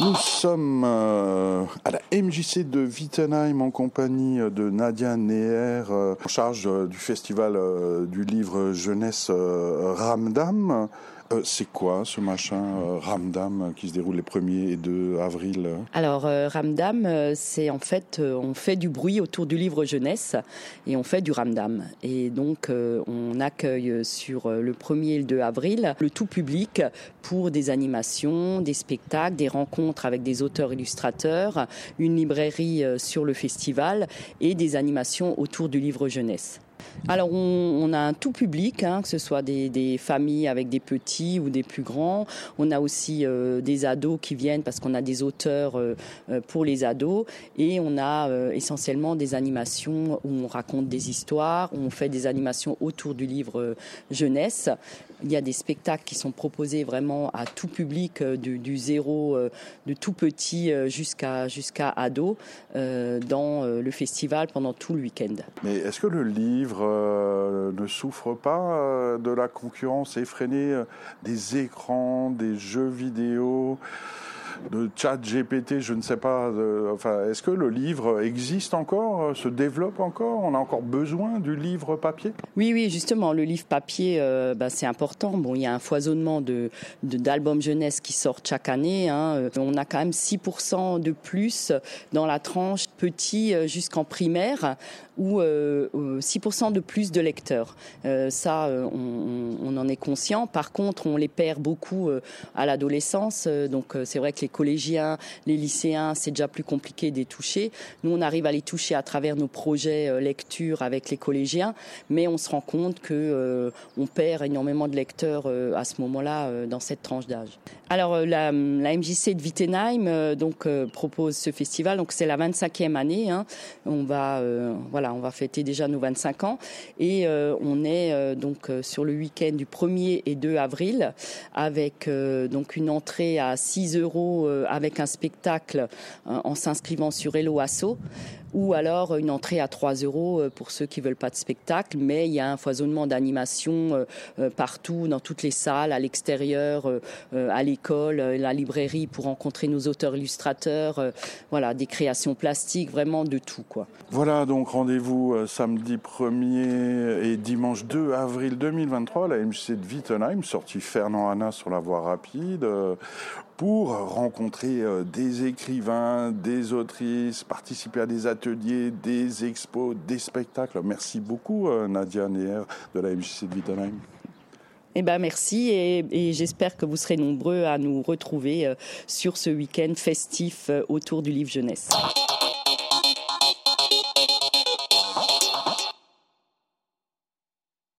Nous sommes euh, à la MJC de Wittenheim en compagnie de Nadia Neher, euh, en charge euh, du festival du livre jeunesse Ramdam. Euh, c'est quoi ce machin euh, Ramdam qui se déroule les 1er et 2 avril Alors euh, Ramdam, c'est en fait, on fait du bruit autour du livre jeunesse et on fait du Ramdam. Et donc on accueille sur le 1er et le 2 avril le tout public pour des animations, des spectacles, des rencontres avec des auteurs illustrateurs, une librairie sur le festival et des animations autour du livre jeunesse. Alors on, a un tout public, hein, que ce soit des, familles avec des petits ou des plus grands. On a aussi euh, des ados qui viennent parce qu'on a des auteurs euh, euh, pour les ados et on a essentiellement des animations où on raconte des histoires, où on fait des animations autour du livre jeunesse. Il y a des spectacles qui sont proposés vraiment à tout public, du, zéro, de tout petit jusqu'à jusqu'à ado, dans le festival pendant tout le week-end. Mais est-ce que le livre euh, ne souffre pas euh, de la concurrence effrénée euh, des écrans, des jeux vidéo de chat GPT, je ne sais pas. enfin, est-ce que le livre existe encore, euh, se développe encore? On a encore besoin du livre papier? Oui, oui, justement, le livre papier, euh, bah, c'est important. Bon, il y a un foisonnement de d'albums jeunesse qui sortent chaque année. Hein. Euh, on a quand même 6% de plus dans la tranche petit jusqu'en primaire ou 6% de plus de lecteurs. ça, on, on, en est conscient. Par contre, on les perd beaucoup à l'adolescence. donc, c'est vrai que les collégiens, les lycéens, c'est déjà plus compliqué de les toucher. Nous, on arrive à les toucher à travers nos projets euh, lecture avec les collégiens, mais on se rend compte que euh, on perd énormément de lecteurs euh, à ce moment-là dans cette tranche d'âge. Alors la, MJC de Wittenheim donc propose ce festival, donc c'est la 25e année. Hein. On va voilà, on va fêter déjà nos 25 ans et on est donc sur le week-end du 1er et 2 avril avec donc une entrée à 6 euros euh, avec un spectacle euh, en s'inscrivant sur Hello Asso ou alors une entrée à 3 euros euh, pour ceux qui veulent pas de spectacle, mais il y a un foisonnement d'animation partout, dans toutes les salles, à l'extérieur, à l'école, la librairie pour rencontrer nos auteurs illustrateurs, voilà, des créations plastiques, vraiment de tout. Voilà donc rendez-vous samedi 1er et dimanche 2 avril 2023 la MC de Wittenheim, sortie Fernand Hanna sur la voie rapide pour rencontrer euh, des écrivains, des autrices, participer à des ateliers, des expos, des spectacles. Merci beaucoup euh, Nadia Neher de la MJC de Wittenheim. Eh ben merci et, j'espère que vous serez nombreux à nous retrouver euh, sur ce week-end festif autour du livre jeunesse.